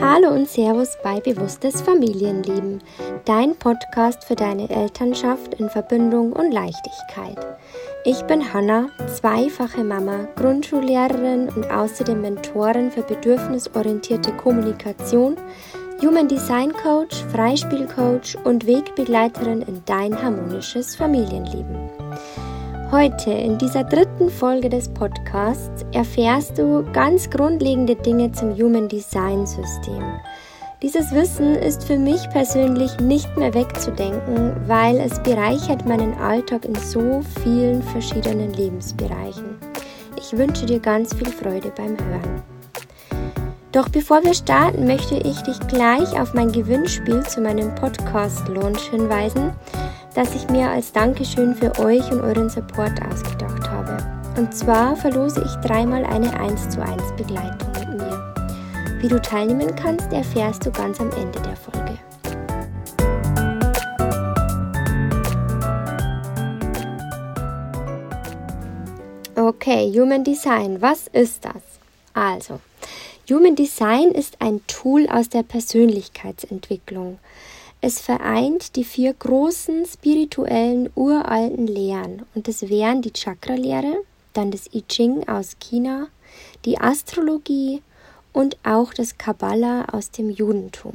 Hallo und Servus bei Bewusstes Familienleben, dein Podcast für deine Elternschaft in Verbindung und Leichtigkeit. Ich bin Hanna, zweifache Mama, Grundschullehrerin und außerdem Mentorin für bedürfnisorientierte Kommunikation, Human Design Coach, Freispielcoach und Wegbegleiterin in dein harmonisches Familienleben. Heute in dieser dritten Folge des Podcasts erfährst du ganz grundlegende Dinge zum Human Design System. Dieses Wissen ist für mich persönlich nicht mehr wegzudenken, weil es bereichert meinen Alltag in so vielen verschiedenen Lebensbereichen. Ich wünsche dir ganz viel Freude beim Hören. Doch bevor wir starten, möchte ich dich gleich auf mein Gewinnspiel zu meinem Podcast-Launch hinweisen, das ich mir als Dankeschön für euch und euren Support ausgedacht habe. Und zwar verlose ich dreimal eine 1 zu 1 Begleitung mit mir. Wie du teilnehmen kannst, erfährst du ganz am Ende der Folge. Okay, Human Design, was ist das? Also, Human Design ist ein Tool aus der Persönlichkeitsentwicklung. Es vereint die vier großen spirituellen uralten Lehren und das wären die Chakra-Lehre, dann das I Ching aus China, die Astrologie und auch das Kabbalah aus dem Judentum.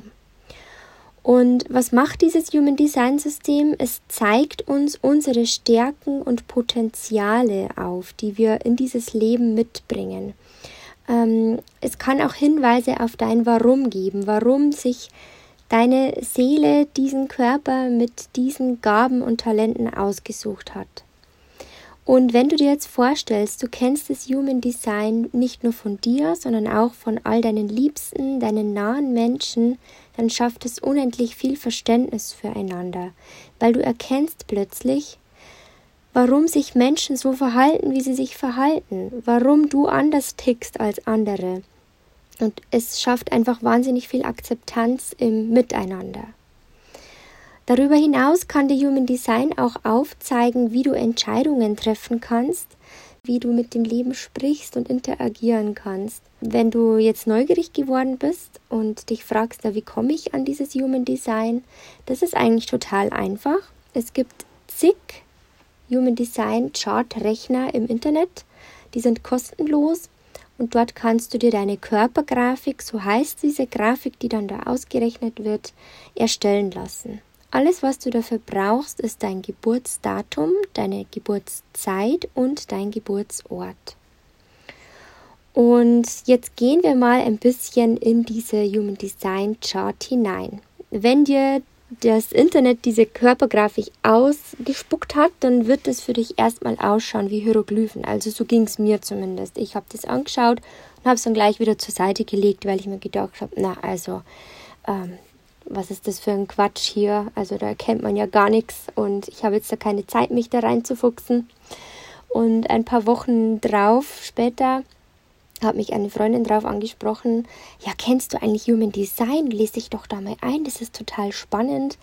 Und was macht dieses Human Design System? Es zeigt uns unsere Stärken und Potenziale auf, die wir in dieses Leben mitbringen. Ähm, es kann auch Hinweise auf dein Warum geben, warum sich deine Seele diesen Körper mit diesen Gaben und Talenten ausgesucht hat. Und wenn du dir jetzt vorstellst, du kennst das Human Design nicht nur von dir, sondern auch von all deinen Liebsten, deinen nahen Menschen, dann schafft es unendlich viel Verständnis füreinander, weil du erkennst plötzlich, warum sich Menschen so verhalten, wie sie sich verhalten, warum du anders tickst als andere, und es schafft einfach wahnsinnig viel Akzeptanz im Miteinander. Darüber hinaus kann der Human Design auch aufzeigen, wie du Entscheidungen treffen kannst, wie du mit dem Leben sprichst und interagieren kannst. Wenn du jetzt neugierig geworden bist und dich fragst, wie komme ich an dieses Human Design, das ist eigentlich total einfach. Es gibt zig Human Design Chart Rechner im Internet, die sind kostenlos und dort kannst du dir deine Körpergrafik, so heißt diese Grafik, die dann da ausgerechnet wird, erstellen lassen. Alles, was du dafür brauchst, ist dein Geburtsdatum, deine Geburtszeit und dein Geburtsort. Und jetzt gehen wir mal ein bisschen in diese Human Design Chart hinein. Wenn dir das Internet diese Körpergrafik ausgespuckt hat, dann wird es für dich erstmal ausschauen wie Hieroglyphen. Also so ging es mir zumindest. Ich habe das angeschaut und habe es dann gleich wieder zur Seite gelegt, weil ich mir gedacht habe, na also, ähm, was ist das für ein Quatsch hier? Also da erkennt man ja gar nichts und ich habe jetzt da keine Zeit, mich da reinzufuchsen. Und ein paar Wochen drauf, später, hat mich eine Freundin darauf angesprochen, ja, kennst du eigentlich Human Design? Lese dich doch da mal ein, das ist total spannend.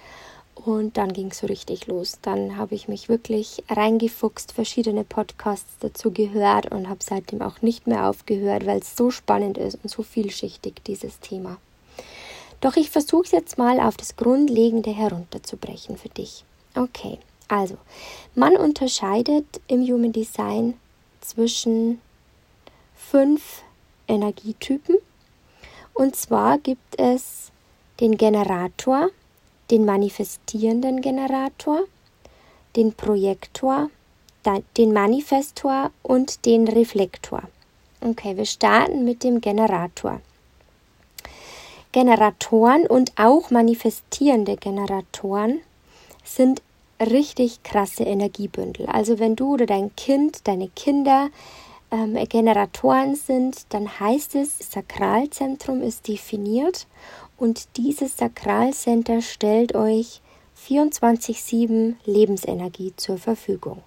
Und dann ging es so richtig los. Dann habe ich mich wirklich reingefuchst, verschiedene Podcasts dazu gehört und habe seitdem auch nicht mehr aufgehört, weil es so spannend ist und so vielschichtig, dieses Thema. Doch ich versuche es jetzt mal auf das Grundlegende herunterzubrechen für dich. Okay, also, man unterscheidet im Human Design zwischen fünf Energietypen. Und zwar gibt es den Generator, den manifestierenden Generator, den Projektor, den Manifestor und den Reflektor. Okay, wir starten mit dem Generator. Generatoren und auch manifestierende Generatoren sind richtig krasse Energiebündel. Also wenn du oder dein Kind, deine Kinder ähm, Generatoren sind, dann heißt es, Sakralzentrum ist definiert und dieses Sakralcenter stellt euch 24-7 Lebensenergie zur Verfügung.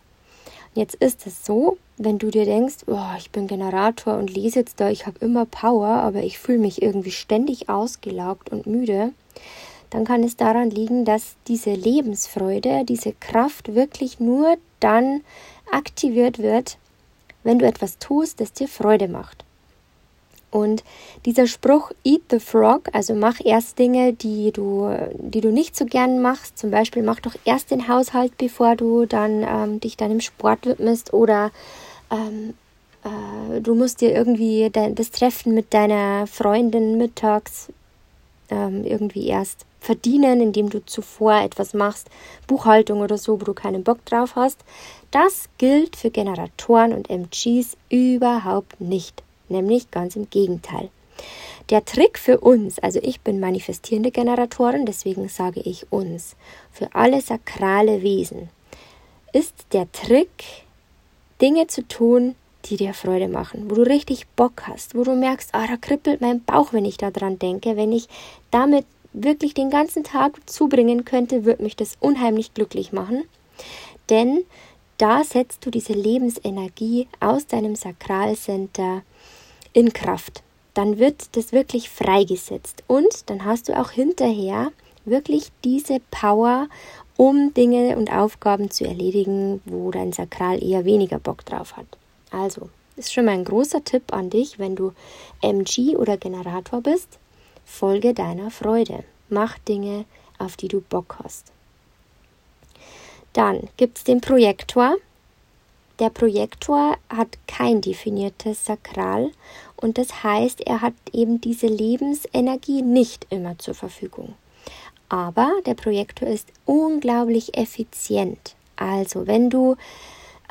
Und jetzt ist es so, wenn du dir denkst, oh, ich bin Generator und lese jetzt da, ich habe immer Power, aber ich fühle mich irgendwie ständig ausgelaugt und müde, dann kann es daran liegen, dass diese Lebensfreude, diese Kraft wirklich nur dann aktiviert wird, wenn du etwas tust, das dir Freude macht. Und dieser Spruch Eat the Frog, also mach erst Dinge, die du, die du nicht so gern machst. Zum Beispiel mach doch erst den Haushalt, bevor du dann ähm, dich deinem Sport widmest oder ähm, äh, du musst dir irgendwie das Treffen mit deiner Freundin mittags ähm, irgendwie erst verdienen, indem du zuvor etwas machst, Buchhaltung oder so, wo du keinen Bock drauf hast. Das gilt für Generatoren und MGs überhaupt nicht nämlich ganz im Gegenteil. Der Trick für uns, also ich bin manifestierende Generatorin, deswegen sage ich uns, für alle sakrale Wesen, ist der Trick, Dinge zu tun, die dir Freude machen, wo du richtig Bock hast, wo du merkst, ah, da kribbelt mein Bauch, wenn ich daran denke, wenn ich damit wirklich den ganzen Tag zubringen könnte, würde mich das unheimlich glücklich machen. Denn da setzt du diese Lebensenergie aus deinem Sakralcenter in Kraft. Dann wird das wirklich freigesetzt und dann hast du auch hinterher wirklich diese Power, um Dinge und Aufgaben zu erledigen, wo dein Sakral eher weniger Bock drauf hat. Also, ist schon mal ein großer Tipp an dich, wenn du MG oder Generator bist. Folge deiner Freude. Mach Dinge, auf die du Bock hast. Dann gibt es den Projektor. Der Projektor hat kein definiertes Sakral und das heißt, er hat eben diese Lebensenergie nicht immer zur Verfügung. Aber der Projektor ist unglaublich effizient. Also, wenn du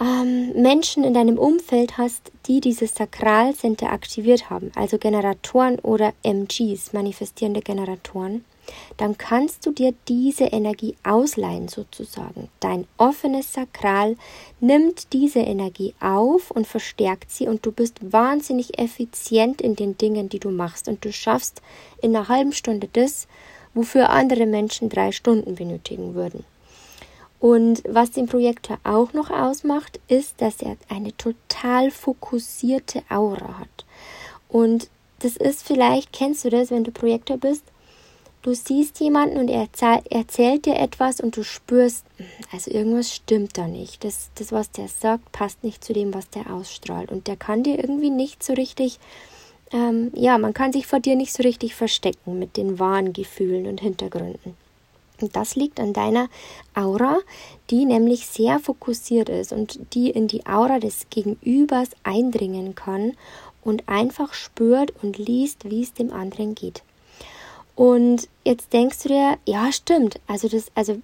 ähm, Menschen in deinem Umfeld hast, die dieses Sakralcenter aktiviert haben, also Generatoren oder MGs, manifestierende Generatoren, dann kannst du dir diese Energie ausleihen sozusagen. Dein offenes Sakral nimmt diese Energie auf und verstärkt sie und du bist wahnsinnig effizient in den Dingen, die du machst und du schaffst in einer halben Stunde das, wofür andere Menschen drei Stunden benötigen würden. Und was den Projektor auch noch ausmacht, ist, dass er eine total fokussierte Aura hat. Und das ist vielleicht, kennst du das, wenn du Projektor bist, Du siehst jemanden und er erzählt dir etwas und du spürst, also irgendwas stimmt da nicht. Das, das, was der sagt, passt nicht zu dem, was der ausstrahlt. Und der kann dir irgendwie nicht so richtig, ähm, ja, man kann sich vor dir nicht so richtig verstecken mit den wahren Gefühlen und Hintergründen. Und das liegt an deiner Aura, die nämlich sehr fokussiert ist und die in die Aura des Gegenübers eindringen kann und einfach spürt und liest, wie es dem anderen geht. Und jetzt denkst du dir, ja, stimmt. Also das, also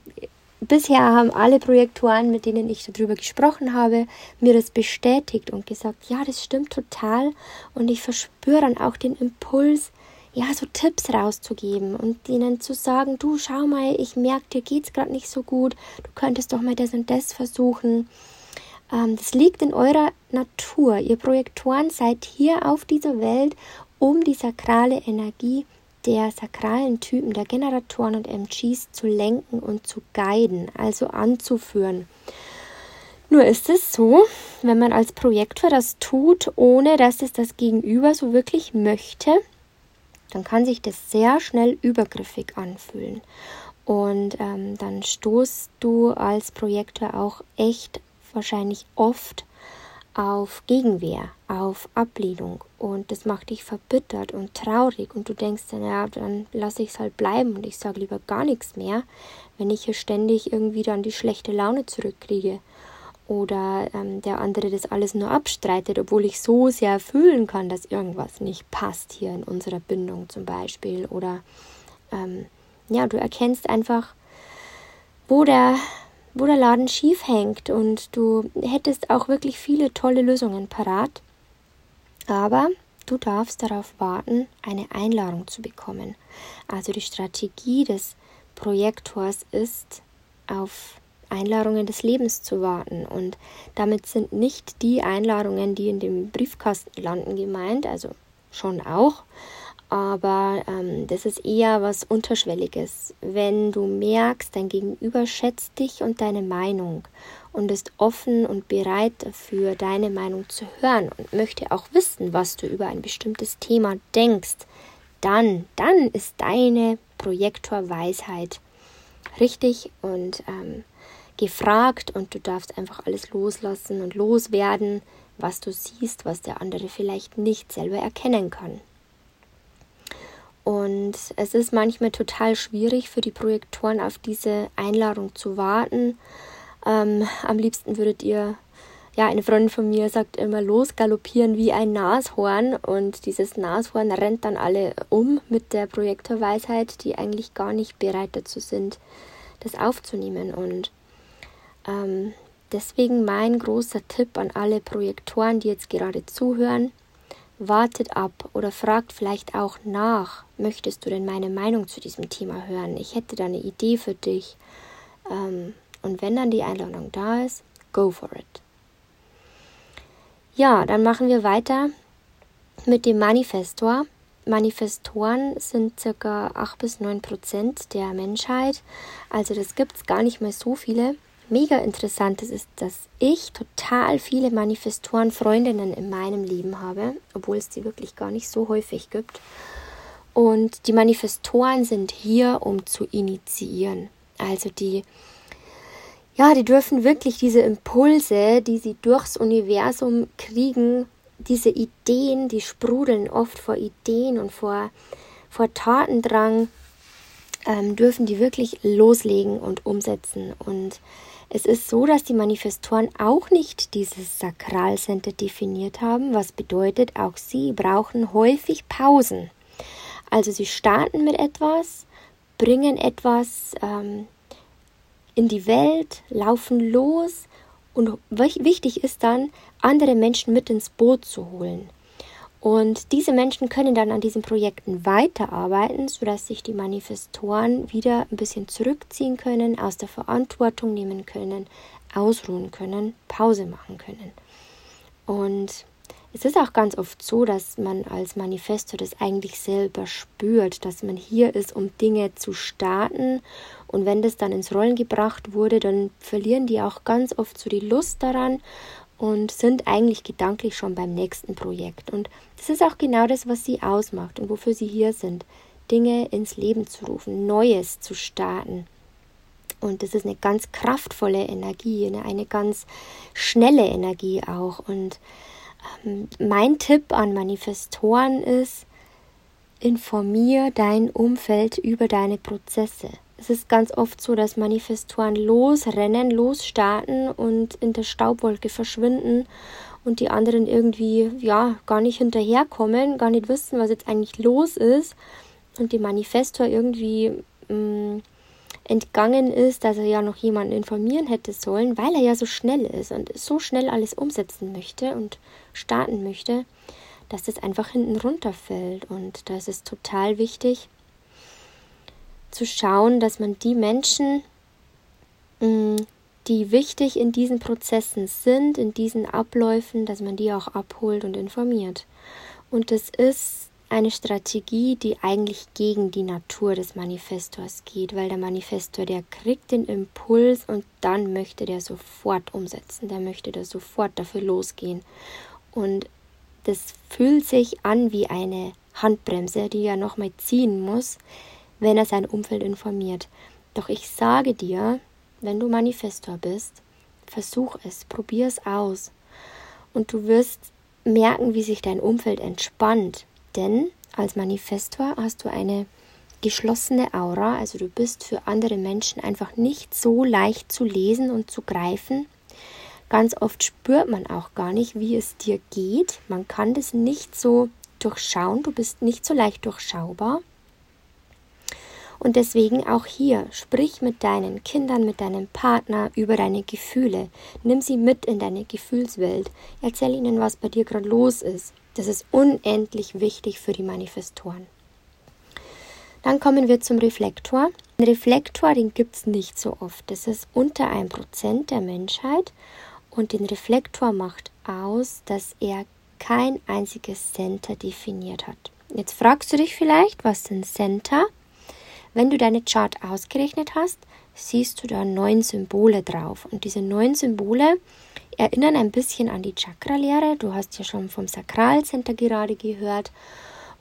bisher haben alle Projektoren, mit denen ich darüber gesprochen habe, mir das bestätigt und gesagt, ja, das stimmt total. Und ich verspüre dann auch den Impuls, ja, so Tipps rauszugeben und ihnen zu sagen, du schau mal, ich merke, dir geht's gerade nicht so gut, du könntest doch mal das und das versuchen. Ähm, das liegt in eurer Natur. Ihr Projektoren seid hier auf dieser Welt, um die sakrale Energie der sakralen Typen der Generatoren und MGs zu lenken und zu guiden, also anzuführen. Nur ist es so, wenn man als Projektor das tut, ohne dass es das Gegenüber so wirklich möchte, dann kann sich das sehr schnell übergriffig anfühlen. Und ähm, dann stoßt du als Projektor auch echt wahrscheinlich oft auf Gegenwehr, auf Ablehnung. Und das macht dich verbittert und traurig. Und du denkst dann, ja, dann lasse ich es halt bleiben und ich sage lieber gar nichts mehr, wenn ich hier ständig irgendwie dann die schlechte Laune zurückkriege oder ähm, der andere das alles nur abstreitet, obwohl ich so sehr fühlen kann, dass irgendwas nicht passt hier in unserer Bindung zum Beispiel oder ähm, ja, du erkennst einfach, wo der wo der Laden schief hängt und du hättest auch wirklich viele tolle Lösungen parat. Aber du darfst darauf warten, eine Einladung zu bekommen. Also die Strategie des Projektors ist, auf Einladungen des Lebens zu warten. Und damit sind nicht die Einladungen, die in dem Briefkasten landen, gemeint, also schon auch, aber ähm, das ist eher was Unterschwelliges. Wenn du merkst, dein Gegenüber schätzt dich und deine Meinung und ist offen und bereit dafür, deine Meinung zu hören und möchte auch wissen, was du über ein bestimmtes Thema denkst, dann, dann ist deine Projektorweisheit richtig und ähm, gefragt und du darfst einfach alles loslassen und loswerden, was du siehst, was der andere vielleicht nicht selber erkennen kann. Und es ist manchmal total schwierig für die Projektoren auf diese Einladung zu warten. Ähm, am liebsten würdet ihr, ja, eine Freundin von mir sagt immer, losgaloppieren wie ein Nashorn. Und dieses Nashorn rennt dann alle um mit der Projektorweisheit, die eigentlich gar nicht bereit dazu sind, das aufzunehmen. Und ähm, deswegen mein großer Tipp an alle Projektoren, die jetzt gerade zuhören wartet ab oder fragt vielleicht auch nach, möchtest du denn meine Meinung zu diesem Thema hören? Ich hätte da eine Idee für dich. Ähm, und wenn dann die Einladung da ist, go for it. Ja, dann machen wir weiter mit dem Manifestor. Manifestoren sind ca. 8 bis 9 Prozent der Menschheit. Also das gibt es gar nicht mehr so viele mega interessantes ist, dass ich total viele Manifestoren-Freundinnen in meinem Leben habe, obwohl es die wirklich gar nicht so häufig gibt. Und die Manifestoren sind hier, um zu initiieren. Also die, ja, die dürfen wirklich diese Impulse, die sie durchs Universum kriegen, diese Ideen, die sprudeln oft vor Ideen und vor, vor Tatendrang, ähm, dürfen die wirklich loslegen und umsetzen. Und es ist so, dass die Manifestoren auch nicht dieses Sakralcenter definiert haben, was bedeutet, auch sie brauchen häufig Pausen. Also sie starten mit etwas, bringen etwas ähm, in die Welt, laufen los und wichtig ist dann, andere Menschen mit ins Boot zu holen. Und diese Menschen können dann an diesen Projekten weiterarbeiten, sodass sich die Manifestoren wieder ein bisschen zurückziehen können, aus der Verantwortung nehmen können, ausruhen können, Pause machen können. Und es ist auch ganz oft so, dass man als Manifestor das eigentlich selber spürt, dass man hier ist, um Dinge zu starten. Und wenn das dann ins Rollen gebracht wurde, dann verlieren die auch ganz oft so die Lust daran und sind eigentlich gedanklich schon beim nächsten Projekt. Und das ist auch genau das, was sie ausmacht und wofür sie hier sind. Dinge ins Leben zu rufen, Neues zu starten. Und das ist eine ganz kraftvolle Energie, eine, eine ganz schnelle Energie auch. Und ähm, mein Tipp an Manifestoren ist, informier dein Umfeld über deine Prozesse. Es ist ganz oft so, dass Manifestoren losrennen, losstarten und in der Staubwolke verschwinden und die anderen irgendwie ja gar nicht hinterherkommen, gar nicht wissen, was jetzt eigentlich los ist. Und dem Manifestor irgendwie mh, mm, entgangen ist, dass er ja noch jemanden informieren hätte sollen, weil er ja so schnell ist und so schnell alles umsetzen möchte und starten möchte, dass das einfach hinten runterfällt. Und das ist total wichtig, zu schauen, dass man die Menschen, mm, die wichtig in diesen Prozessen sind, in diesen Abläufen, dass man die auch abholt und informiert. Und das ist eine Strategie, die eigentlich gegen die Natur des Manifestors geht, weil der Manifestor, der kriegt den Impuls und dann möchte der sofort umsetzen, der möchte da sofort dafür losgehen. Und das fühlt sich an wie eine Handbremse, die er nochmal ziehen muss, wenn er sein Umfeld informiert. Doch ich sage dir, wenn du Manifestor bist, versuch es, probier es aus. Und du wirst merken, wie sich dein Umfeld entspannt. Denn als Manifestor hast du eine geschlossene Aura, also du bist für andere Menschen einfach nicht so leicht zu lesen und zu greifen. Ganz oft spürt man auch gar nicht, wie es dir geht. Man kann das nicht so durchschauen, du bist nicht so leicht durchschaubar. Und deswegen auch hier, sprich mit deinen Kindern, mit deinem Partner über deine Gefühle. Nimm sie mit in deine Gefühlswelt. Erzähl ihnen, was bei dir gerade los ist. Das ist unendlich wichtig für die Manifestoren. Dann kommen wir zum Reflektor. Ein Reflektor, den gibt es nicht so oft. Das ist unter 1% der Menschheit. Und den Reflektor macht aus, dass er kein einziges Center definiert hat. Jetzt fragst du dich vielleicht, was sind Center? Wenn du deine Chart ausgerechnet hast, siehst du da neun Symbole drauf. Und diese neun Symbole erinnern ein bisschen an die Chakra-Lehre. Du hast ja schon vom Sakralcenter gerade gehört.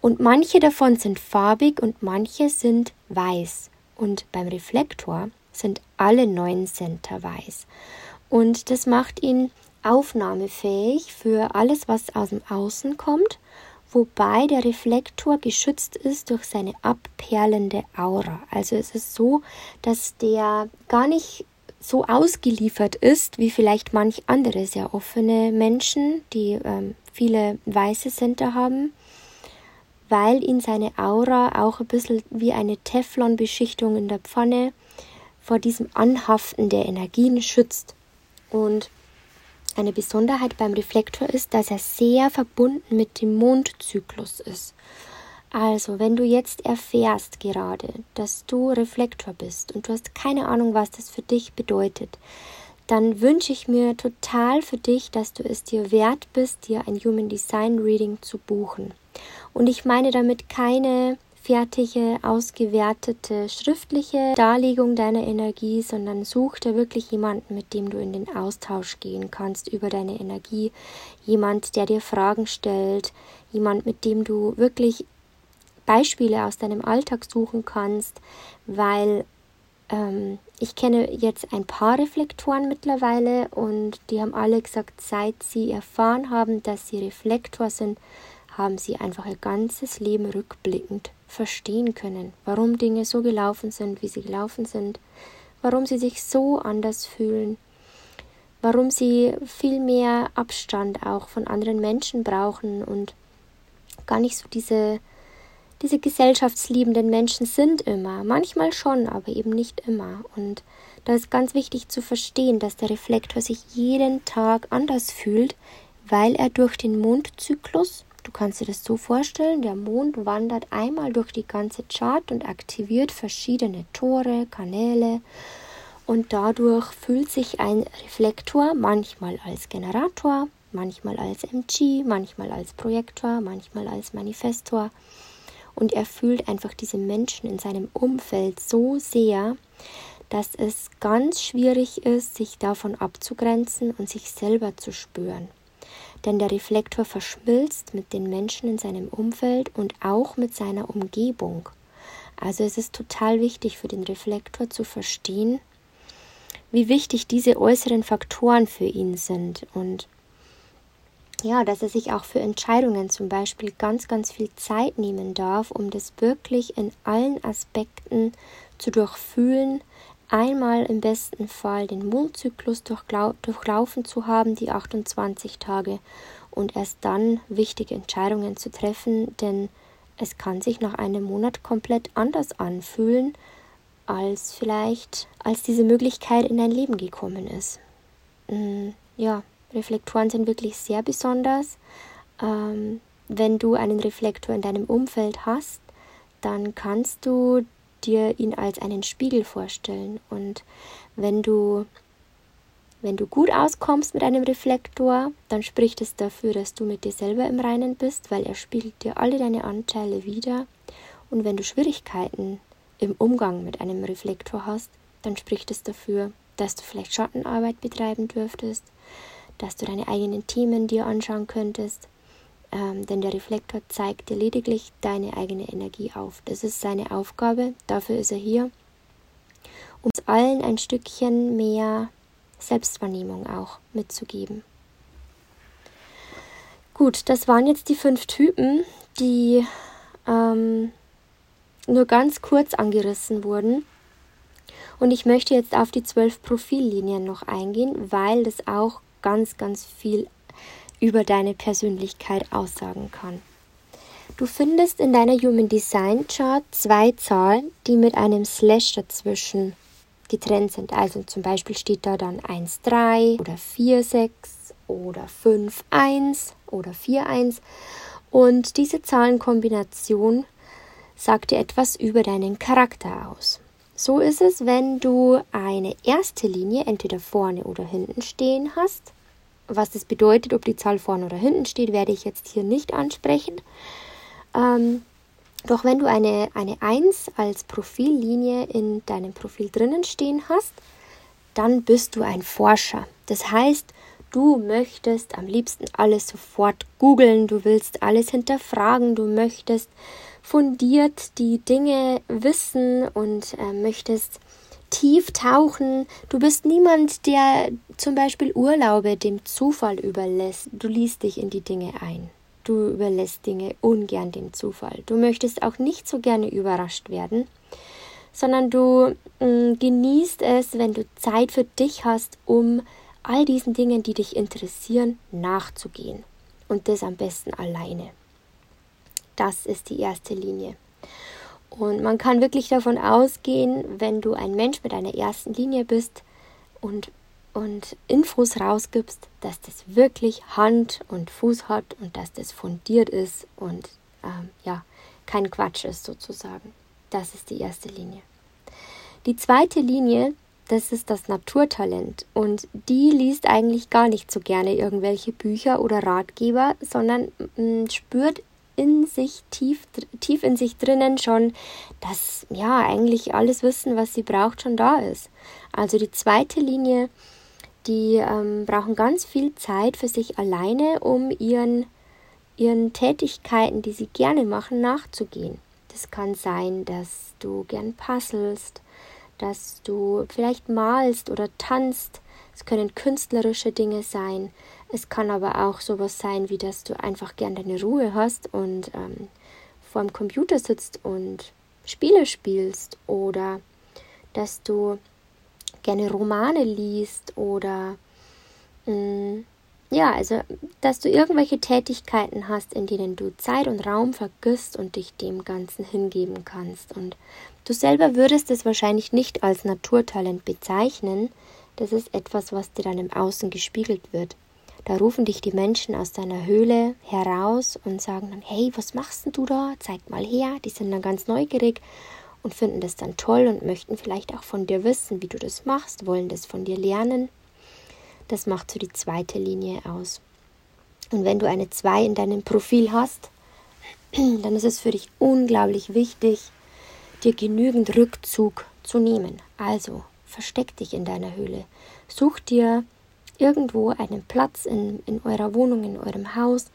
Und manche davon sind farbig und manche sind weiß. Und beim Reflektor sind alle neun Center weiß. Und das macht ihn aufnahmefähig für alles, was aus dem Außen kommt wobei der Reflektor geschützt ist durch seine abperlende Aura. Also es ist so, dass der gar nicht so ausgeliefert ist wie vielleicht manch andere sehr offene Menschen, die ähm, viele weiße Center haben, weil ihn seine Aura auch ein bisschen wie eine Teflonbeschichtung in der Pfanne vor diesem Anhaften der Energien schützt. Und eine Besonderheit beim Reflektor ist, dass er sehr verbunden mit dem Mondzyklus ist. Also, wenn du jetzt erfährst gerade, dass du Reflektor bist und du hast keine Ahnung, was das für dich bedeutet, dann wünsche ich mir total für dich, dass du es dir wert bist, dir ein Human Design Reading zu buchen. Und ich meine damit keine fertige, ausgewertete schriftliche Darlegung deiner Energie, sondern such dir wirklich jemanden, mit dem du in den Austausch gehen kannst über deine Energie. Jemand, der dir Fragen stellt, jemand, mit dem du wirklich Beispiele aus deinem Alltag suchen kannst, weil ähm, ich kenne jetzt ein paar Reflektoren mittlerweile und die haben alle gesagt, seit sie erfahren haben, dass sie Reflektor sind, haben sie einfach ihr ganzes Leben rückblickend verstehen können, warum Dinge so gelaufen sind, wie sie gelaufen sind, warum sie sich so anders fühlen, warum sie viel mehr Abstand auch von anderen Menschen brauchen und gar nicht so diese, diese gesellschaftsliebenden Menschen sind immer. Manchmal schon, aber eben nicht immer. Und da ist ganz wichtig zu verstehen, dass der Reflektor sich jeden Tag anders fühlt, weil er durch den Mondzyklus Du kannst dir das so vorstellen, der Mond wandert einmal durch die ganze Chart und aktiviert verschiedene Tore, Kanäle. Und dadurch fühlt sich ein Reflektor manchmal als Generator, manchmal als MG, manchmal als Projektor, manchmal als Manifestor. Und er fühlt einfach diese Menschen in seinem Umfeld so sehr, dass es ganz schwierig ist, sich davon abzugrenzen und sich selber zu spüren denn der Reflektor verschmilzt mit den Menschen in seinem Umfeld und auch mit seiner Umgebung. Also es ist total wichtig für den Reflektor zu verstehen, wie wichtig diese äußeren Faktoren für ihn sind und ja, dass er sich auch für Entscheidungen zum Beispiel ganz, ganz viel Zeit nehmen darf, um das wirklich in allen Aspekten zu durchfühlen, einmal im besten Fall den Mondzyklus durchlaufen zu haben, die 28 Tage, und erst dann wichtige Entscheidungen zu treffen, denn es kann sich nach einem Monat komplett anders anfühlen, als vielleicht, als diese Möglichkeit in dein Leben gekommen ist. Mm, ja, Reflektoren sind wirklich sehr besonders. Ähm, wenn du einen Reflektor in deinem Umfeld hast, dann kannst du dir ihn als einen Spiegel vorstellen. Und wenn du, wenn du gut auskommst mit einem Reflektor, dann spricht es dafür, dass du mit dir selber im Reinen bist, weil er spiegelt dir alle deine Anteile wieder. Und wenn du Schwierigkeiten im Umgang mit einem Reflektor hast, dann spricht es dafür, dass du vielleicht Schattenarbeit betreiben dürftest, dass du deine eigenen Themen dir anschauen könntest, ähm, denn der Reflektor zeigt dir lediglich deine eigene Energie auf. Das ist seine Aufgabe, dafür ist er hier, um uns allen ein Stückchen mehr Selbstwahrnehmung auch mitzugeben. Gut, das waren jetzt die fünf Typen, die ähm, nur ganz kurz angerissen wurden. Und ich möchte jetzt auf die zwölf Profillinien noch eingehen, weil das auch ganz, ganz viel über deine Persönlichkeit aussagen kann. Du findest in deiner Human Design Chart zwei Zahlen, die mit einem Slash dazwischen getrennt sind. Also zum Beispiel steht da dann 1,3 oder 4,6 oder 5,1 oder 4,1. Und diese Zahlenkombination sagt dir etwas über deinen Charakter aus. So ist es, wenn du eine erste Linie entweder vorne oder hinten stehen hast was das bedeutet, ob die Zahl vorne oder hinten steht, werde ich jetzt hier nicht ansprechen. Ähm, doch wenn du eine, eine 1 als Profillinie in deinem Profil drinnen stehen hast, dann bist du ein Forscher. Das heißt, du möchtest am liebsten alles sofort googeln, du willst alles hinterfragen, du möchtest fundiert die Dinge wissen und äh, möchtest tief tauchen. Du bist niemand, der zum Beispiel Urlaube dem Zufall überlässt. Du liest dich in die Dinge ein. Du überlässt Dinge ungern dem Zufall. Du möchtest auch nicht so gerne überrascht werden, sondern du äh, genießt es, wenn du Zeit für dich hast, um all diesen Dingen, die dich interessieren, nachzugehen. Und das am besten alleine. Das ist die erste Linie. Und man kann wirklich davon ausgehen, wenn du ein Mensch mit einer ersten Linie bist und, und Infos rausgibst, dass das wirklich Hand und Fuß hat und dass das fundiert ist und ähm, ja, kein Quatsch ist sozusagen. Das ist die erste Linie. Die zweite Linie, das ist das Naturtalent und die liest eigentlich gar nicht so gerne irgendwelche Bücher oder Ratgeber, sondern mh, mm, spürt in sich tief, tief in sich drinnen schon, dass ja eigentlich alles Wissen, was sie braucht, schon da ist. Also die zweite Linie, die ähm, brauchen ganz viel Zeit für sich alleine, um ihren, ihren Tätigkeiten, die sie gerne machen, nachzugehen. Das kann sein, dass du gern puzzelst, dass du vielleicht malst oder tanzt. Es können künstlerische Dinge sein. Es kann aber auch sowas sein, wie dass du einfach gern deine Ruhe hast und ähm, vor dem Computer sitzt und Spiele spielst oder dass du gerne Romane liest oder mh, mm, ja, also dass du irgendwelche Tätigkeiten hast, in denen du Zeit und Raum vergisst und dich dem Ganzen hingeben kannst. Und du selber würdest es wahrscheinlich nicht als Naturtalent bezeichnen. Das ist etwas, was dir dann im Außen gespiegelt wird. Da rufen dich die Menschen aus deiner Höhle heraus und sagen dann, hey, was machst denn du da? Zeig mal her. Die sind dann ganz neugierig und finden das dann toll und möchten vielleicht auch von dir wissen, wie du das machst, wollen das von dir lernen. Das macht so die zweite Linie aus. Und wenn du eine 2 in deinem Profil hast, dann ist es für dich unglaublich wichtig, dir genügend Rückzug zu nehmen. Also versteck dich in deiner Höhle. Such dir irgendwo einen Platz in, in eurer Wohnung, in eurem Haus,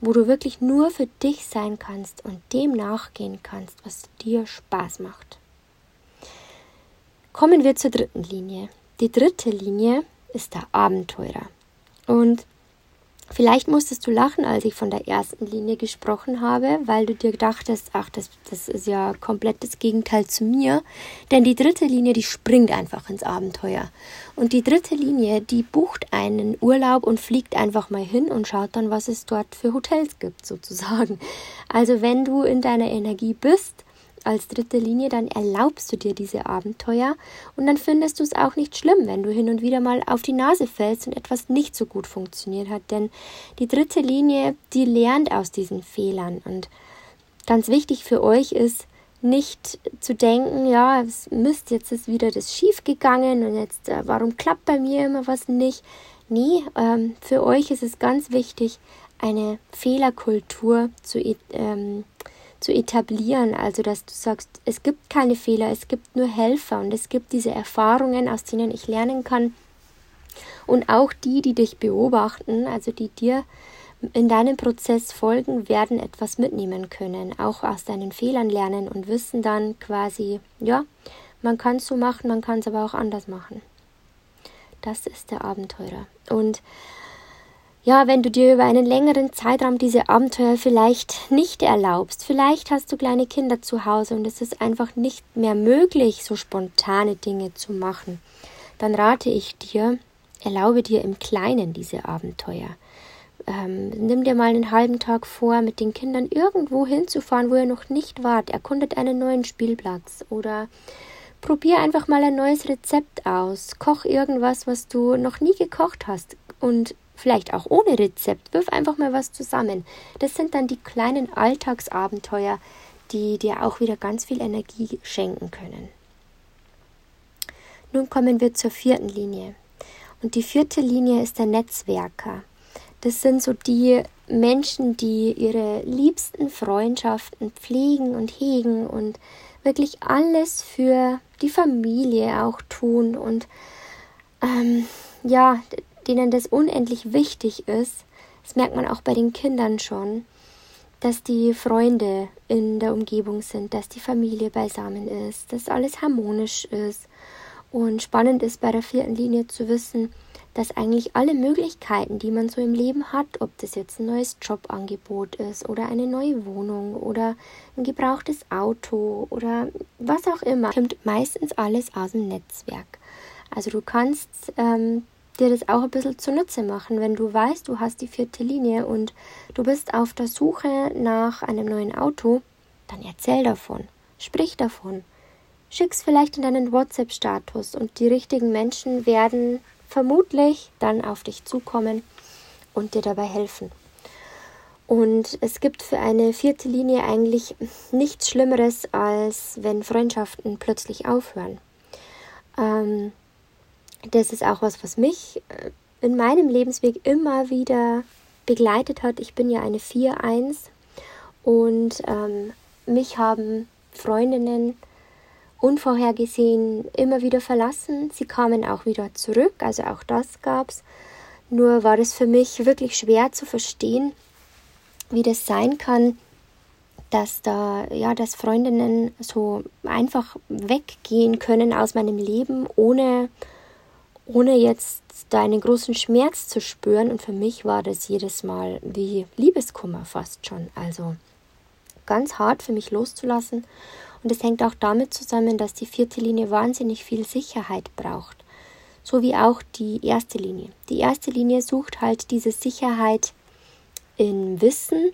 wo du wirklich nur für dich sein kannst und dem nachgehen kannst, was dir Spaß macht. Kommen wir zur dritten Linie. Die dritte Linie ist der Abenteurer. Und Vielleicht musstest du lachen, als ich von der ersten Linie gesprochen habe, weil du dir dachtest, ach, das, das ist ja komplett das Gegenteil zu mir. Denn die dritte Linie, die springt einfach ins Abenteuer. Und die dritte Linie, die bucht einen Urlaub und fliegt einfach mal hin und schaut dann, was es dort für Hotels gibt, sozusagen. Also wenn du in deiner Energie bist, als dritte Linie, dann erlaubst du dir diese Abenteuer und dann findest du es auch nicht schlimm, wenn du hin und wieder mal auf die Nase fällst und etwas nicht so gut funktioniert hat, denn die dritte Linie, die lernt aus diesen Fehlern und ganz wichtig für euch ist, nicht zu denken, ja, Mist, jetzt ist wieder das schief gegangen und jetzt, äh, warum klappt bei mir immer was nicht? Nee, ähm, für euch ist es ganz wichtig, eine Fehlerkultur zu ähm, zu etablieren. Also, dass du sagst, es gibt keine Fehler, es gibt nur Helfer und es gibt diese Erfahrungen, aus denen ich lernen kann. Und auch die, die dich beobachten, also die dir in deinem Prozess folgen, werden etwas mitnehmen können, auch aus deinen Fehlern lernen und wissen dann quasi, ja, man kann es so machen, man kann es aber auch anders machen. Das ist der Abenteurer. Und ja, wenn du dir über einen längeren Zeitraum diese Abenteuer vielleicht nicht erlaubst, vielleicht hast du kleine Kinder zu Hause und es ist einfach nicht mehr möglich, so spontane Dinge zu machen, dann rate ich dir, erlaube dir im Kleinen diese Abenteuer. Ähm, nimm dir mal einen halben Tag vor, mit den Kindern irgendwo hinzufahren, wo ihr noch nicht wart. Erkundet einen neuen Spielplatz oder probier einfach mal ein neues Rezept aus. Koch irgendwas, was du noch nie gekocht hast und vielleicht auch ohne Rezept, wirf einfach mal was zusammen. Das sind dann die kleinen Alltagsabenteuer, die dir auch wieder ganz viel Energie schenken können. Nun kommen wir zur vierten Linie. Und die vierte Linie ist der Netzwerker. Das sind so die Menschen, die ihre liebsten Freundschaften pflegen und hegen und wirklich alles für die Familie auch tun und ähm, ja, denen das unendlich wichtig ist, das merkt man auch bei den Kindern schon, dass die Freunde in der Umgebung sind, dass die Familie beisammen ist, dass alles harmonisch ist. Und spannend ist bei der vierten Linie zu wissen, dass eigentlich alle Möglichkeiten, die man so im Leben hat, ob das jetzt ein neues Jobangebot ist oder eine neue Wohnung oder ein gebrauchtes Auto oder was auch immer, kommt meistens alles aus dem Netzwerk. Also du kannst ähm, dir das auch ein bisschen zunutze machen, wenn du weißt, du hast die vierte Linie und du bist auf der Suche nach einem neuen Auto, dann erzähl davon, sprich davon, schick's vielleicht in deinen WhatsApp-Status und die richtigen Menschen werden vermutlich dann auf dich zukommen und dir dabei helfen. Und es gibt für eine vierte Linie eigentlich nichts Schlimmeres, als wenn Freundschaften plötzlich aufhören. Ähm, das ist auch was, was mich äh, in meinem Lebensweg immer wieder begleitet hat. Ich bin ja eine 4-1 und ähm, mich haben Freundinnen unvorhergesehen immer wieder verlassen. Sie kamen auch wieder zurück, also auch das gab's. Nur war es für mich wirklich schwer zu verstehen, wie das sein kann, dass da ja, dass Freundinnen so einfach weggehen können aus meinem Leben, ohne ohne jetzt da einen großen Schmerz zu spüren. Und für mich war das jedes Mal wie Liebeskummer fast schon. Also ganz hart für mich loszulassen. Und es hängt auch damit zusammen, dass die vierte Linie wahnsinnig viel Sicherheit braucht. So wie auch die erste Linie. Die erste Linie sucht halt diese Sicherheit in Wissen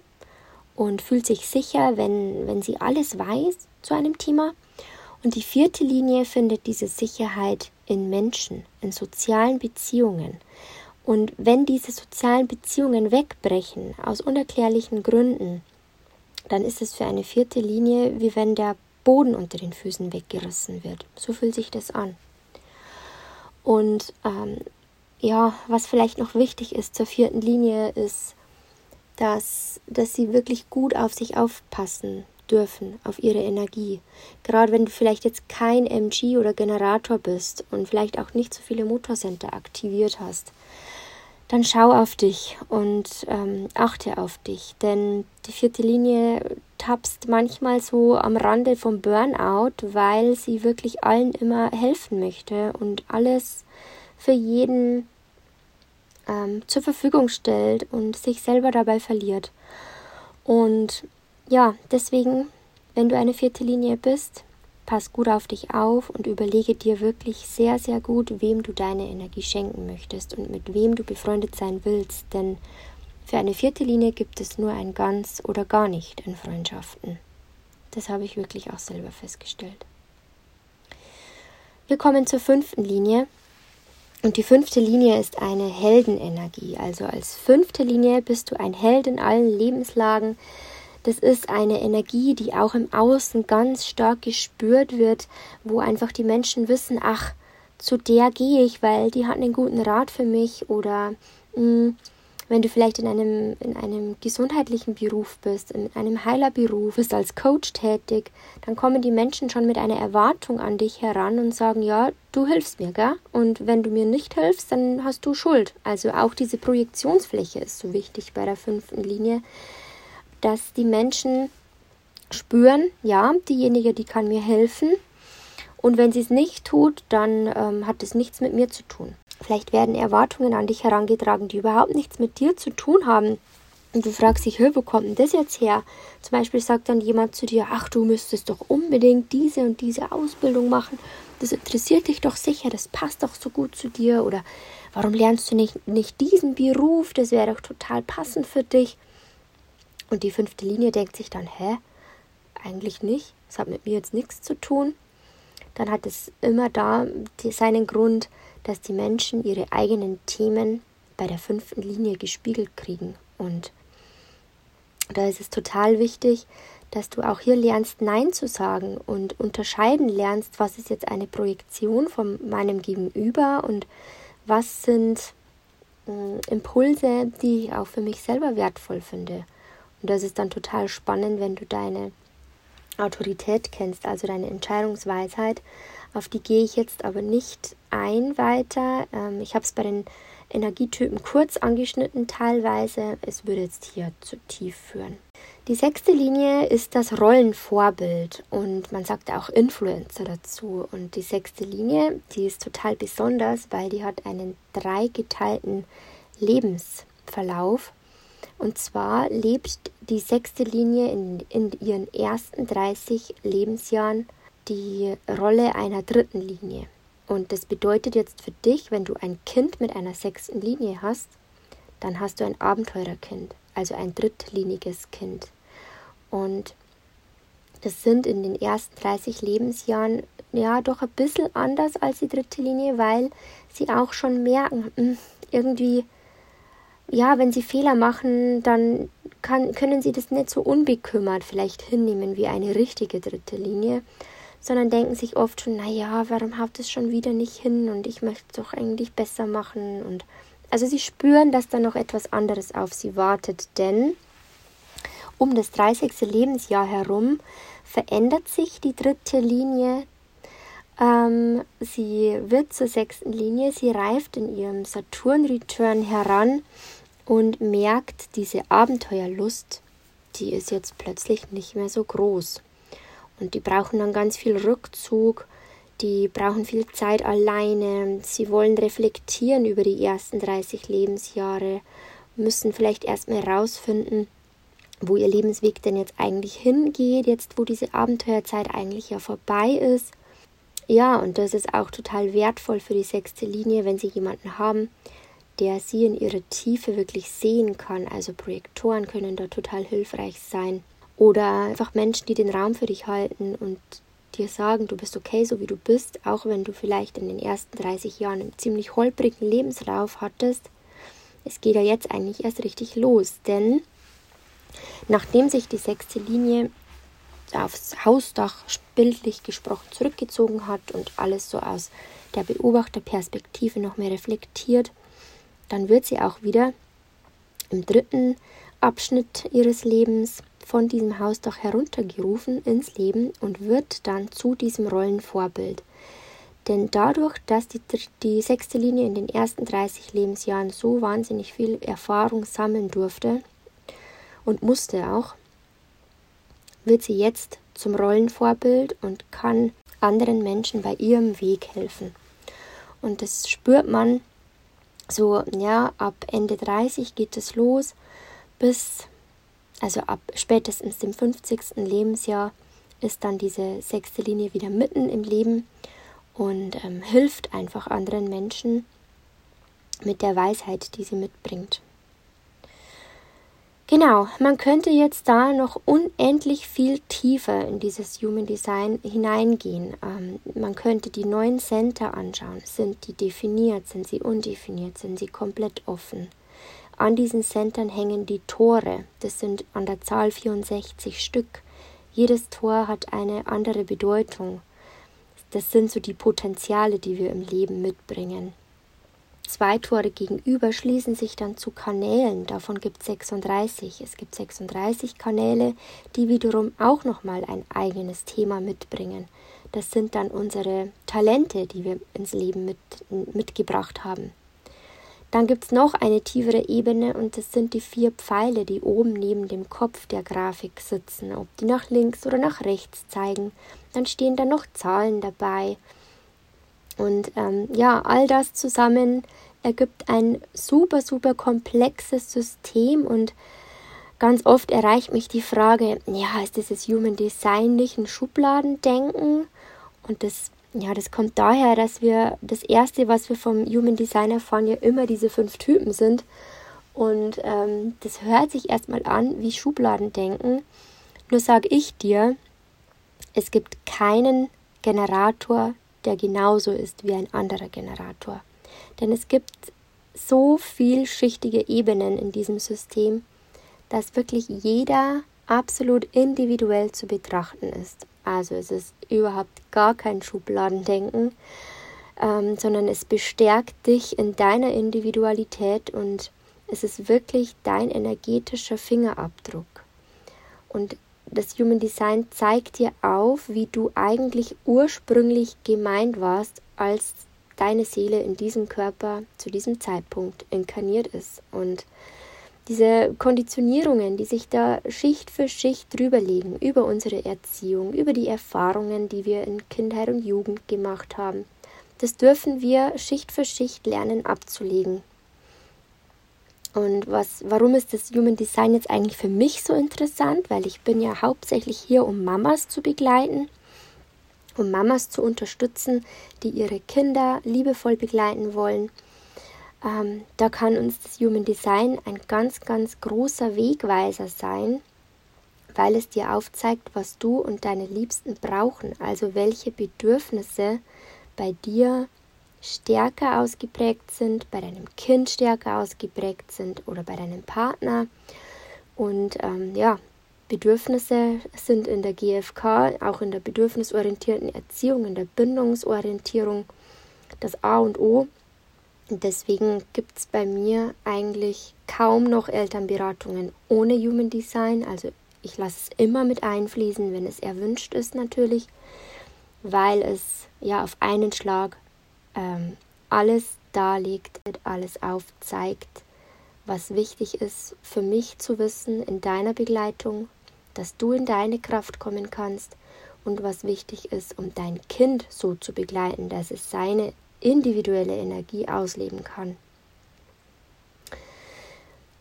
und fühlt sich sicher, wenn, wenn sie alles weiß zu einem Thema. Und die vierte Linie findet diese Sicherheit in Menschen, in sozialen Beziehungen. Und wenn diese sozialen Beziehungen wegbrechen, aus unerklärlichen Gründen, dann ist es für eine vierte Linie, wie wenn der Boden unter den Füßen weggerissen wird. So fühlt sich das an. Und ähm, ja, was vielleicht noch wichtig ist zur vierten Linie, ist, dass, dass sie wirklich gut auf sich aufpassen dürfen, auf ihre Energie. Gerade wenn du vielleicht jetzt kein MG oder Generator bist und vielleicht auch nicht so viele Motorcenter aktiviert hast, dann schau auf dich und ähm, achte auf dich. Denn die vierte Linie tapst manchmal so am Rande vom Burnout, weil sie wirklich allen immer helfen möchte und alles für jeden ähm, zur Verfügung stellt und sich selber dabei verliert. Und ja, deswegen, wenn du eine vierte Linie bist, pass gut auf dich auf und überlege dir wirklich sehr, sehr gut, wem du deine Energie schenken möchtest und mit wem du befreundet sein willst. Denn für eine vierte Linie gibt es nur ein ganz oder gar nicht in Freundschaften. Das habe ich wirklich auch selber festgestellt. Wir kommen zur fünften Linie. Und die fünfte Linie ist eine Heldenenergie. Also als fünfte Linie bist du ein Held in allen Lebenslagen. Das ist eine Energie, die auch im Außen ganz stark gespürt wird, wo einfach die Menschen wissen, ach, zu der gehe ich, weil die hat einen guten Rat für mich oder mh, hm, wenn du vielleicht in einem, in einem gesundheitlichen Beruf bist, in einem Heilerberuf, bist als Coach tätig, dann kommen die Menschen schon mit einer Erwartung an dich heran und sagen, ja, du hilfst mir, gell? Und wenn du mir nicht hilfst, dann hast du Schuld. Also auch diese Projektionsfläche ist so wichtig bei der fünften Linie, dass die Menschen spüren, ja, diejenige, die kann mir helfen. Und wenn sie es nicht tut, dann ähm, hat es nichts mit mir zu tun. Vielleicht werden Erwartungen an dich herangetragen, die überhaupt nichts mit dir zu tun haben. Und du fragst dich, wo kommt denn das jetzt her? Zum Beispiel sagt dann jemand zu dir, ach, du müsstest doch unbedingt diese und diese Ausbildung machen. Das interessiert dich doch sicher, das passt doch so gut zu dir. Oder warum lernst du nicht, nicht diesen Beruf? Das wäre doch total passend für dich. Und die fünfte Linie denkt sich dann, hä? Eigentlich nicht. Das hat mit mir jetzt nichts zu tun. Dann hat es immer da seinen Grund, dass die Menschen ihre eigenen Themen bei der fünften Linie gespiegelt kriegen. Und da ist es total wichtig, dass du auch hier lernst, Nein zu sagen und unterscheiden lernst, was ist jetzt eine Projektion von meinem Gegenüber und was sind äh, Impulse, die ich auch für mich selber wertvoll finde. Und das ist dann total spannend, wenn du deine Autorität kennst, also deine Entscheidungsweisheit. Auf die gehe ich jetzt aber nicht ein weiter. Ähm, ich habe es bei den Energietypen kurz angeschnitten teilweise. Es würde jetzt hier zu tief führen. Die sechste Linie ist das Rollenvorbild und man sagt auch Influencer dazu. Und die sechste Linie, die ist total besonders, weil die hat einen dreigeteilten Lebensverlauf. Und zwar lebt die sechste Linie in, in ihren ersten 30 Lebensjahren die Rolle einer dritten Linie. Und das bedeutet jetzt für dich, wenn du ein Kind mit einer sechsten Linie hast, dann hast du ein Abenteurerkind, also ein drittliniges Kind. Und das sind in den ersten 30 Lebensjahren ja doch ein bisschen anders als die dritte Linie, weil sie auch schon merken, hm, irgendwie, ja, wenn sie Fehler machen, dann kann, können sie das nicht so unbekümmert vielleicht hinnehmen wie eine richtige dritte Linie, sondern denken sich oft schon, naja, warum haut es schon wieder nicht hin und ich möchte es doch eigentlich besser machen. Und also sie spüren, dass da noch etwas anderes auf sie wartet, denn um das 30. Lebensjahr herum verändert sich die dritte Linie. Ähm, sie wird zur sechsten Linie, sie reift in ihrem Saturn-Return heran und merkt, diese Abenteuerlust, die ist jetzt plötzlich nicht mehr so groß. Und die brauchen dann ganz viel Rückzug, die brauchen viel Zeit alleine, sie wollen reflektieren über die ersten 30 Lebensjahre, müssen vielleicht erstmal herausfinden, wo ihr Lebensweg denn jetzt eigentlich hingeht, jetzt wo diese Abenteuerzeit eigentlich ja vorbei ist. Ja, und das ist auch total wertvoll für die sechste Linie, wenn sie jemanden haben, der sie in ihrer Tiefe wirklich sehen kann. Also Projektoren können da total hilfreich sein. Oder einfach Menschen, die den Raum für dich halten und dir sagen, du bist okay, so wie du bist, auch wenn du vielleicht in den ersten 30 Jahren einen ziemlich holprigen Lebenslauf hattest. Es geht ja jetzt eigentlich erst richtig los, denn nachdem sich die sechste Linie aufs Hausdach bildlich gesprochen zurückgezogen hat und alles so aus der Beobachterperspektive noch mehr reflektiert, dann wird sie auch wieder im dritten Abschnitt ihres Lebens von diesem Hausdach heruntergerufen ins Leben und wird dann zu diesem Rollenvorbild. Denn dadurch, dass die, die sechste Linie in den ersten 30 Lebensjahren so wahnsinnig viel Erfahrung sammeln durfte und musste auch, wird sie jetzt zum Rollenvorbild und kann anderen Menschen bei ihrem Weg helfen. Und das spürt man so, ja, ab Ende 30 geht es los bis also ab spätestens dem 50. Lebensjahr ist dann diese sechste Linie wieder mitten im Leben und ähm, hilft einfach anderen Menschen mit der Weisheit, die sie mitbringt. Genau, man könnte jetzt da noch unendlich viel tiefer in dieses Human Design hineingehen. Ähm, man könnte die neuen Center anschauen. Sind die definiert? Sind sie undefiniert? Sind sie komplett offen? An diesen Centern hängen die Tore. Das sind an der Zahl 64 Stück. Jedes Tor hat eine andere Bedeutung. Das sind so die Potenziale, die wir im Leben mitbringen. Zwei Tore gegenüber schließen sich dann zu Kanälen. Davon gibt es 36. Es gibt 36 Kanäle, die wiederum auch nochmal ein eigenes Thema mitbringen. Das sind dann unsere Talente, die wir ins Leben mit, mitgebracht haben. Dann gibt es noch eine tiefere Ebene und das sind die vier Pfeile, die oben neben dem Kopf der Grafik sitzen. Ob die nach links oder nach rechts zeigen. Dann stehen da noch Zahlen dabei. Und ähm, ja, all das zusammen ergibt ein super, super komplexes System und ganz oft erreicht mich die Frage, ja, ist dieses Human Design nicht ein Schubladendenken? Und das ja, das kommt daher, dass wir das erste, was wir vom Human Design erfahren, ja immer diese fünf Typen sind. Und ähm, das hört sich erstmal an wie Schubladendenken. Nur sage ich dir, es gibt keinen Generator, der genauso ist wie ein anderer Generator. Denn es gibt so vielschichtige Ebenen in diesem System, dass wirklich jeder absolut individuell zu betrachten ist. Also es ist überhaupt gar kein Schubladendenken, ähm, sondern es bestärkt dich in deiner Individualität und es ist wirklich dein energetischer Fingerabdruck. Und das Human Design zeigt dir auf, wie du eigentlich ursprünglich gemeint warst, als deine Seele in diesem Körper zu diesem Zeitpunkt inkarniert ist. Und diese Konditionierungen, die sich da Schicht für Schicht drüberlegen, über unsere Erziehung, über die Erfahrungen, die wir in Kindheit und Jugend gemacht haben, das dürfen wir Schicht für Schicht lernen abzulegen. Und was, warum ist das Human Design jetzt eigentlich für mich so interessant? Weil ich bin ja hauptsächlich hier, um Mamas zu begleiten, um Mamas zu unterstützen, die ihre Kinder liebevoll begleiten wollen ähm, da kann uns das Human Design ein ganz, ganz großer Wegweiser sein, weil es dir aufzeigt, was du und deine Liebsten brauchen, also welche Bedürfnisse bei dir stärker ausgeprägt sind, bei deinem Kind stärker ausgeprägt sind oder bei deinem Partner. Und ähm, ja, Bedürfnisse sind in der GFK, auch in der bedürfnisorientierten Erziehung, in der Bindungsorientierung das A und O. Und deswegen gibt es bei mir eigentlich kaum noch Elternberatungen ohne Human Design. Also ich lasse es immer mit einfließen, wenn es erwünscht ist natürlich, weil es ja auf einen Schlag ähm, alles darlegt, alles aufzeigt, was wichtig ist für mich zu wissen in deiner Begleitung, dass du in deine Kraft kommen kannst und was wichtig ist, um dein Kind so zu begleiten, dass es seine individuelle Energie ausleben kann.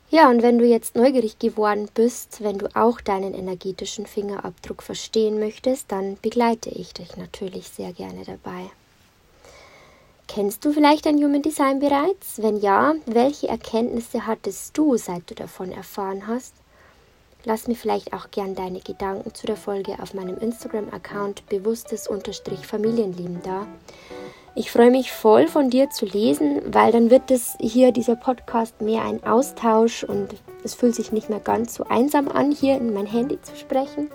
Ja, und wenn du jetzt neugierig geworden bist, wenn du auch deinen energetischen Fingerabdruck verstehen möchtest, dann begleite ich dich natürlich sehr gerne dabei. Kennst du vielleicht ein Human Design bereits? Wenn ja, welche Erkenntnisse hattest du, seit du davon erfahren hast? Lass mir vielleicht auch gern deine Gedanken zu der Folge auf meinem Instagram-Account bewusstes-familienleben da. Ich freue mich voll von dir zu lesen, weil dann wird es hier dieser Podcast mehr ein Austausch und es fühlt sich nicht mehr ganz so einsam an, hier in mein Handy zu sprechen,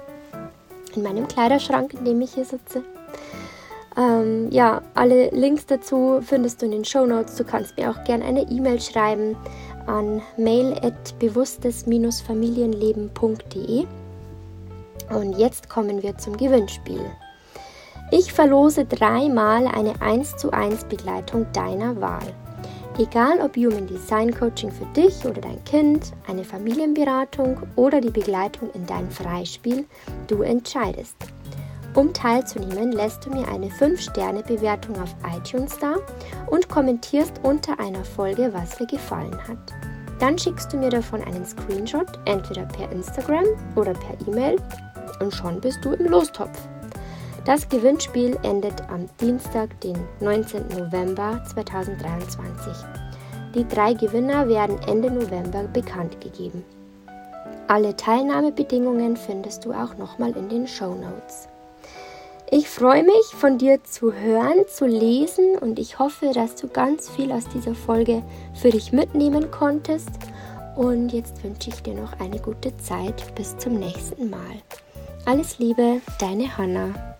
in meinem Kleiderschrank, in dem ich hier sitze. Ähm, ja, alle Links dazu findest du in den Show Notes. Du kannst mir auch gerne eine E-Mail schreiben an mail@bewusstes-familienleben.de. Und jetzt kommen wir zum Gewinnspiel. Ich verlose dreimal eine 1 zu 1 Begleitung deiner Wahl. Egal ob Human Design Coaching für dich oder dein Kind, eine Familienberatung oder die Begleitung in dein Freispiel, du entscheidest. Um teilzunehmen, lässt du mir eine 5-Sterne-Bewertung auf iTunes da und kommentierst unter einer Folge, was dir gefallen hat. Dann schickst du mir davon einen Screenshot, entweder per Instagram oder per E-Mail und schon bist du im Lostopf. Das Gewinnspiel endet am Dienstag, den 19. November 2023. Die drei Gewinner werden Ende November bekannt gegeben. Alle Teilnahmebedingungen findest du auch nochmal in den Show Notes. Ich freue mich, von dir zu hören, zu lesen und ich hoffe, dass du ganz viel aus dieser Folge für dich mitnehmen konntest. Und jetzt wünsche ich dir noch eine gute Zeit. Bis zum nächsten Mal. Alles Liebe, deine Hanna.